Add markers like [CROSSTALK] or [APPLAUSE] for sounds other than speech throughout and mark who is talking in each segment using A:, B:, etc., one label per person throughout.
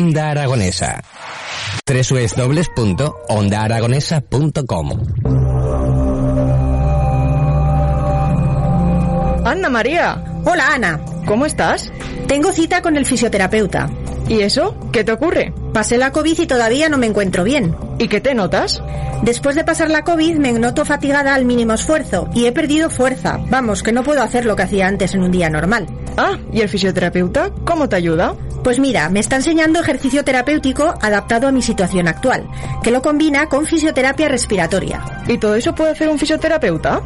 A: Onda Aragonesa. www.ondaaragonesa.com
B: Ana María.
C: Hola Ana.
B: ¿Cómo estás?
C: Tengo cita con el fisioterapeuta.
B: ¿Y eso? ¿Qué te ocurre?
C: Pasé la COVID y todavía no me encuentro bien.
B: ¿Y qué te notas?
C: Después de pasar la COVID me noto fatigada al mínimo esfuerzo y he perdido fuerza. Vamos, que no puedo hacer lo que hacía antes en un día normal.
B: Ah, ¿y el fisioterapeuta? ¿Cómo te ayuda?
C: Pues mira, me está enseñando ejercicio terapéutico adaptado a mi situación actual, que lo combina con fisioterapia respiratoria.
B: ¿Y todo eso puede hacer un fisioterapeuta?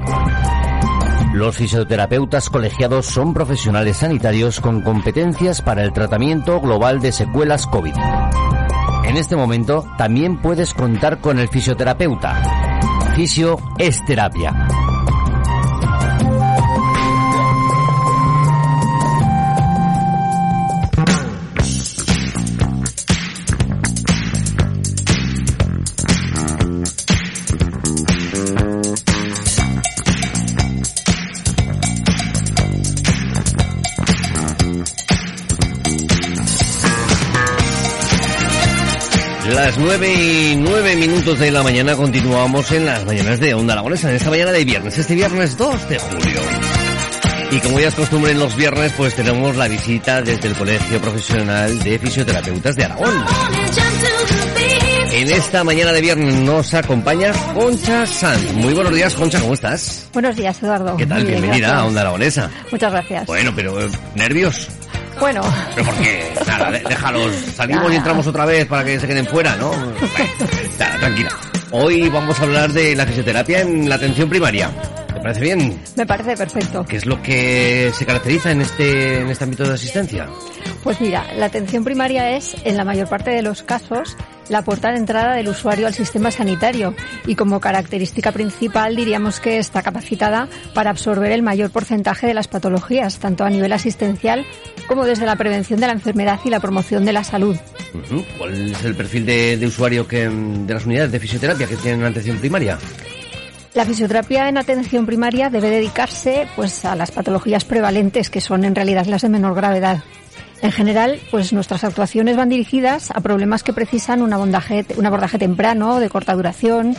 D: Los fisioterapeutas colegiados son profesionales sanitarios con competencias para el tratamiento global de secuelas COVID. En este momento también puedes contar con el fisioterapeuta. Fisio es terapia.
E: Las nueve y nueve minutos de la mañana continuamos en las mañanas de Onda Aragonesa, en esta mañana de viernes, este viernes 2 de julio. Y como ya es costumbre en los viernes, pues tenemos la visita desde el Colegio Profesional de Fisioterapeutas de Aragón. En esta mañana de viernes nos acompaña Concha Sanz. Muy buenos días, Concha, ¿cómo estás?
F: Buenos días, Eduardo.
E: ¿Qué tal?
F: Bien,
E: Bienvenida
F: gracias.
E: a Onda Aragonesa.
F: Muchas gracias.
E: Bueno, pero eh, ¿nervios?
F: Bueno,
E: ¿Pero por qué? Nada, déjalos. Salimos y entramos otra vez para que se queden fuera, ¿no? Nada, tranquila. Hoy vamos a hablar de la fisioterapia en la atención primaria. ¿Te parece bien?
F: me parece perfecto.
E: ¿Qué es lo que se caracteriza en este, en este ámbito de asistencia?
F: Pues mira, la atención primaria es, en la mayor parte de los casos, la puerta de entrada del usuario al sistema sanitario y como característica principal diríamos que está capacitada para absorber el mayor porcentaje de las patologías, tanto a nivel asistencial como desde la prevención de la enfermedad y la promoción de la salud.
E: ¿Cuál es el perfil de, de usuario que, de las unidades de fisioterapia que tienen en atención primaria?
F: La fisioterapia en atención primaria debe dedicarse pues a las patologías prevalentes que son en realidad las de menor gravedad. En general, pues nuestras actuaciones van dirigidas a problemas que precisan un abordaje, un abordaje temprano, de corta duración,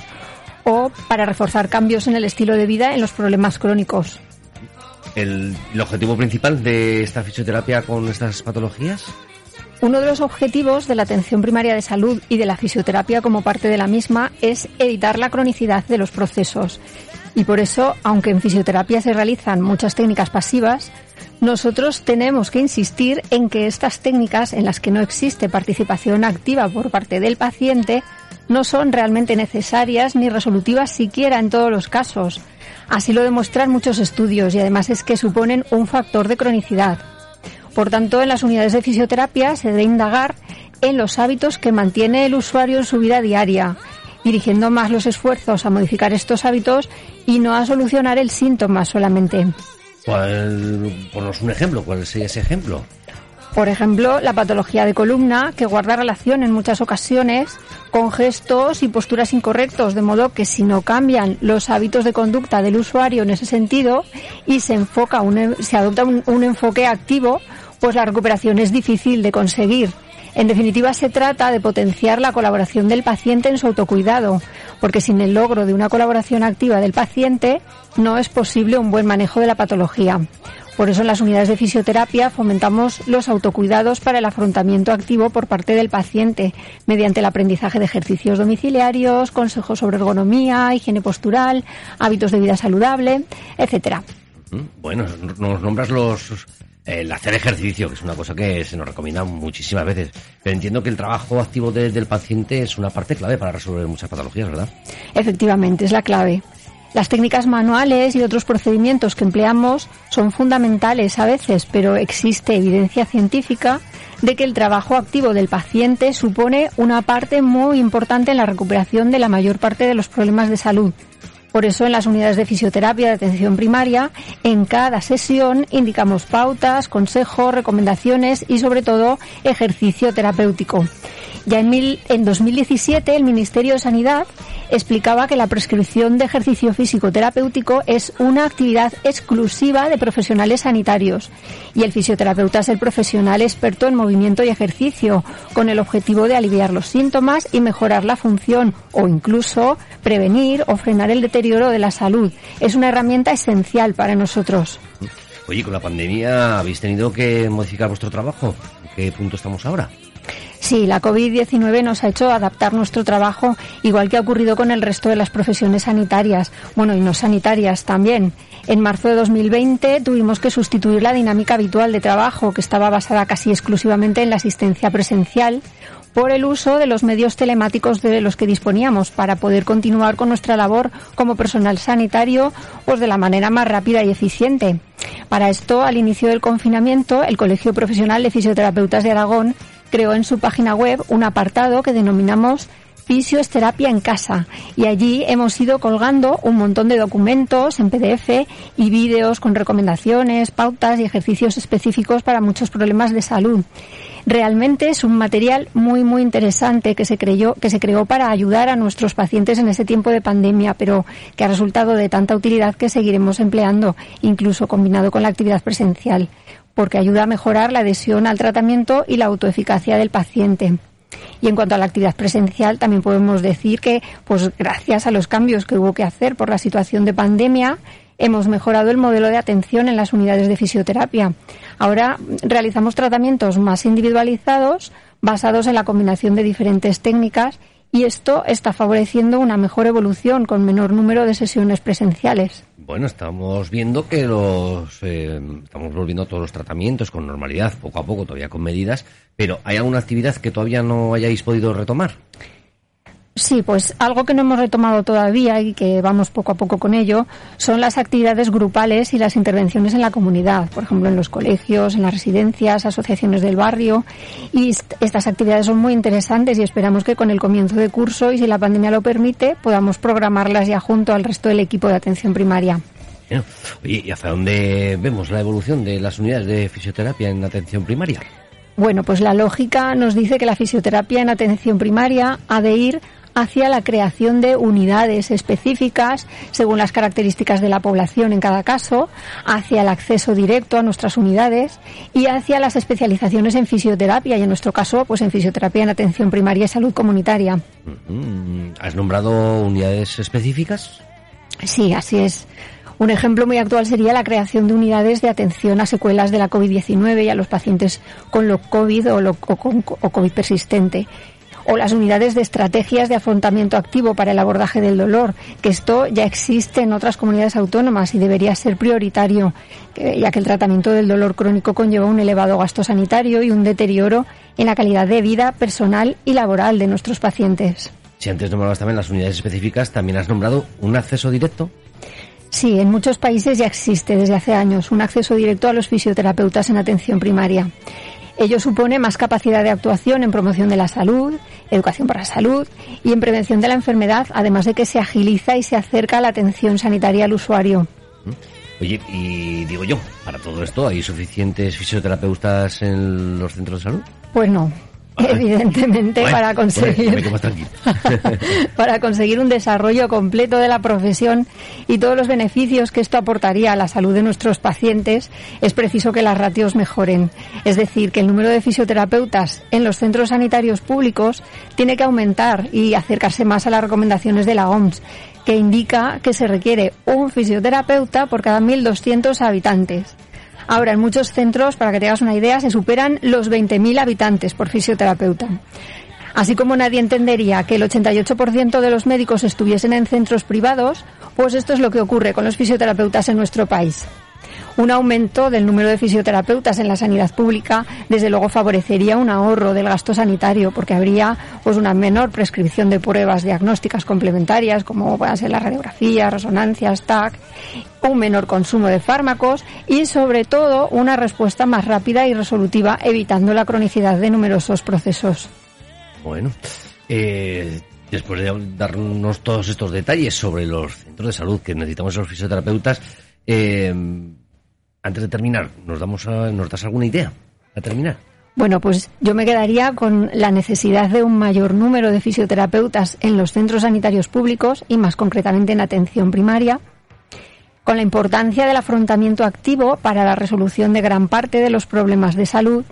F: o para reforzar cambios en el estilo de vida en los problemas crónicos.
E: ¿El, el objetivo principal de esta fisioterapia con estas patologías?
F: Uno de los objetivos de la atención primaria de salud y de la fisioterapia como parte de la misma es evitar la cronicidad de los procesos. Y por eso, aunque en fisioterapia se realizan muchas técnicas pasivas, nosotros tenemos que insistir en que estas técnicas en las que no existe participación activa por parte del paciente no son realmente necesarias ni resolutivas siquiera en todos los casos. Así lo demuestran muchos estudios y además es que suponen un factor de cronicidad. Por tanto, en las unidades de fisioterapia se debe indagar en los hábitos que mantiene el usuario en su vida diaria, dirigiendo más los esfuerzos a modificar estos hábitos y no a solucionar el síntoma solamente.
E: ¿Cuál, ponos un ejemplo, ¿cuál sería ese ejemplo?
F: Por ejemplo, la patología de columna, que guarda relación en muchas ocasiones con gestos y posturas incorrectos, de modo que si no cambian los hábitos de conducta del usuario en ese sentido y se enfoca un, se adopta un, un enfoque activo, pues la recuperación es difícil de conseguir. En definitiva, se trata de potenciar la colaboración del paciente en su autocuidado, porque sin el logro de una colaboración activa del paciente no es posible un buen manejo de la patología. Por eso en las unidades de fisioterapia fomentamos los autocuidados para el afrontamiento activo por parte del paciente, mediante el aprendizaje de ejercicios domiciliarios, consejos sobre ergonomía, higiene postural, hábitos de vida saludable, etcétera.
E: Mm, Bueno, nos nombras los el hacer ejercicio, que es una cosa que se nos recomienda muchísimas veces. Pero entiendo que el trabajo activo de- del paciente es una parte clave para resolver muchas patologías, ¿verdad?
F: Efectivamente, es la clave. Las técnicas manuales y otros procedimientos que empleamos son fundamentales a veces, pero existe evidencia científica de que el trabajo activo del paciente supone una parte muy importante en la recuperación de la mayor parte de los problemas de salud. Por eso en las unidades de fisioterapia de atención primaria, en cada sesión indicamos pautas, consejos, recomendaciones y sobre todo ejercicio terapéutico. Ya en, en 2017 el Ministerio de Sanidad explicaba que la prescripción de ejercicio físico terapéutico es una actividad exclusiva de profesionales sanitarios y el fisioterapeuta es el profesional experto en movimiento y ejercicio con el objetivo de aliviar los síntomas y mejorar la función o incluso prevenir o frenar el deterioro de la salud. Es una herramienta esencial para nosotros.
E: Oye, con la pandemia habéis tenido que modificar vuestro trabajo. ¿En qué punto estamos ahora?
F: Sí, la COVID-19 nos ha hecho adaptar nuestro trabajo, igual que ha ocurrido con el resto de las profesiones sanitarias, bueno, y no sanitarias también. En marzo de 2020 tuvimos que sustituir la dinámica habitual de trabajo, que estaba basada casi exclusivamente en la asistencia presencial, por el uso de los medios telemáticos de los que disponíamos para poder continuar con nuestra labor como personal sanitario pues de la manera más rápida y eficiente. Para esto, al inicio del confinamiento, el Colegio Profesional de Fisioterapeutas de Aragón creó en su página web un apartado que denominamos Fisioterapia en casa y allí hemos ido colgando un montón de documentos en PDF y vídeos con recomendaciones, pautas y ejercicios específicos para muchos problemas de salud. Realmente es un material muy muy interesante que se creyó que se creó para ayudar a nuestros pacientes en este tiempo de pandemia, pero que ha resultado de tanta utilidad que seguiremos empleando, incluso combinado con la actividad presencial, porque ayuda a mejorar la adhesión al tratamiento y la autoeficacia del paciente. Y en cuanto a la actividad presencial, también podemos decir que, pues gracias a los cambios que hubo que hacer por la situación de pandemia, hemos mejorado el modelo de atención en las unidades de fisioterapia. Ahora realizamos tratamientos más individualizados basados en la combinación de diferentes técnicas y esto está favoreciendo una mejor evolución con menor número de sesiones presenciales.
E: Bueno, estamos viendo que los eh, estamos volviendo a todos los tratamientos con normalidad, poco a poco, todavía con medidas, pero ¿hay alguna actividad que todavía no hayáis podido retomar?
F: Sí, pues algo que no hemos retomado todavía y que vamos poco a poco con ello son las actividades grupales y las intervenciones en la comunidad, por ejemplo en los colegios, en las residencias, asociaciones del barrio. Y estas actividades son muy interesantes y esperamos que con el comienzo de curso y si la pandemia lo permite podamos programarlas ya junto al resto del equipo de atención primaria.
E: Oye, ¿y hacia dónde vemos la evolución de las unidades de fisioterapia en atención primaria?
F: Bueno, pues la lógica nos dice que la fisioterapia en atención primaria ha de ir hacia la creación de unidades específicas según las características de la población en cada caso, hacia el acceso directo a nuestras unidades y hacia las especializaciones en fisioterapia y en nuestro caso pues en fisioterapia en atención primaria y salud comunitaria.
E: ¿Has nombrado unidades específicas?
F: Sí, así es. Un ejemplo muy actual sería la creación de unidades de atención a secuelas de la COVID-19 y a los pacientes con lo COVID o, lo, con, o COVID persistente o las unidades de estrategias de afrontamiento activo para el abordaje del dolor, que esto ya existe en otras comunidades autónomas y debería ser prioritario, ya que el tratamiento del dolor crónico conlleva un elevado gasto sanitario y un deterioro en la calidad de vida personal y laboral de nuestros pacientes.
E: Si antes nombrabas también las unidades específicas, también has nombrado un acceso directo.
F: Sí, en muchos países ya existe desde hace años un acceso directo a los fisioterapeutas en atención primaria. Ello supone más capacidad de actuación en promoción de la salud, educación para la salud y en prevención de la enfermedad, además de que se agiliza y se acerca la atención sanitaria al usuario.
E: Oye, y digo yo, para todo esto, ¿hay suficientes fisioterapeutas en los centros de salud?
F: Pues no, Evidentemente, para conseguir [LAUGHS] para conseguir un desarrollo completo de la profesión y todos los beneficios que esto aportaría a la salud de nuestros pacientes, es preciso que las ratios mejoren. Es decir, que el número de fisioterapeutas en los centros sanitarios públicos tiene que aumentar y acercarse más a las recomendaciones de la OMS, que indica que se requiere un fisioterapeuta por cada 1.200 habitantes. Ahora, en muchos centros, para que te hagas una idea, se superan los 20.000 habitantes por fisioterapeuta. Así como nadie entendería que el 88% de los médicos estuviesen en centros privados, pues esto es lo que ocurre con los fisioterapeutas en nuestro país. Un aumento del número de fisioterapeutas en la sanidad pública, desde luego, favorecería un ahorro del gasto sanitario, porque habría pues una menor prescripción de pruebas diagnósticas complementarias, como puedan ser las radiografías, resonancias, TAC, un menor consumo de fármacos y, sobre todo, una respuesta más rápida y resolutiva, evitando la cronicidad de numerosos procesos.
E: Bueno, eh, después de darnos todos estos detalles sobre los centros de salud que necesitamos los fisioterapeutas, eh, antes de terminar, ¿nos, damos a, ¿nos das alguna idea a terminar?
F: Bueno, pues yo me quedaría con la necesidad de un mayor número de fisioterapeutas en los centros sanitarios públicos y más concretamente en atención primaria, con la importancia del afrontamiento activo para la resolución de gran parte de los problemas de salud,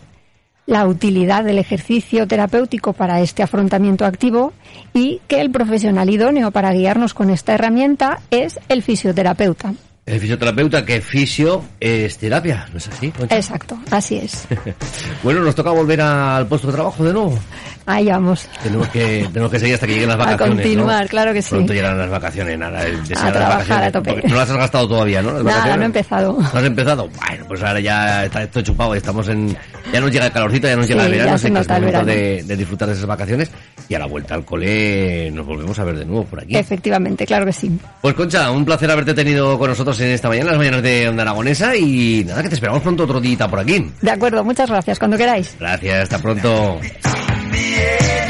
F: la utilidad del ejercicio terapéutico para este afrontamiento activo y que el profesional idóneo para guiarnos con esta herramienta es el fisioterapeuta.
E: El fisioterapeuta que fisio es terapia, ¿no es así? Concha?
F: Exacto, así es. [LAUGHS]
E: Bueno, nos toca volver al puesto de trabajo de nuevo.
F: Ahí vamos.
E: Tenemos que, tenemos que seguir hasta que lleguen las [LAUGHS]
F: A
E: vacaciones.
F: continuar,
E: ¿no?
F: claro que sí.
E: Pronto llegarán las vacaciones, nada. el las
F: trabajar
E: vacaciones,
F: a tope.
E: No las has gastado todavía, ¿no? Las
F: Nada, no he empezado.
E: ¿No has empezado? Bueno, pues ahora ya está esto chupado, estamos en... Ya nos llega el calorcito, ya nos llega
F: Sí,
E: el verano,
F: se nota el
E: momento
F: verano.
E: de, de disfrutar de esas vacaciones y a la vuelta al cole nos volvemos a ver de nuevo por aquí.
F: Efectivamente, claro que sí.
E: Pues Concha, un placer haberte tenido con nosotros en esta mañana, las mañanas de Onda Aragonesa y nada, que te esperamos pronto otro día por aquí.
F: De acuerdo, muchas gracias. Cuando queráis.
E: Gracias, hasta pronto.
G: ambiente.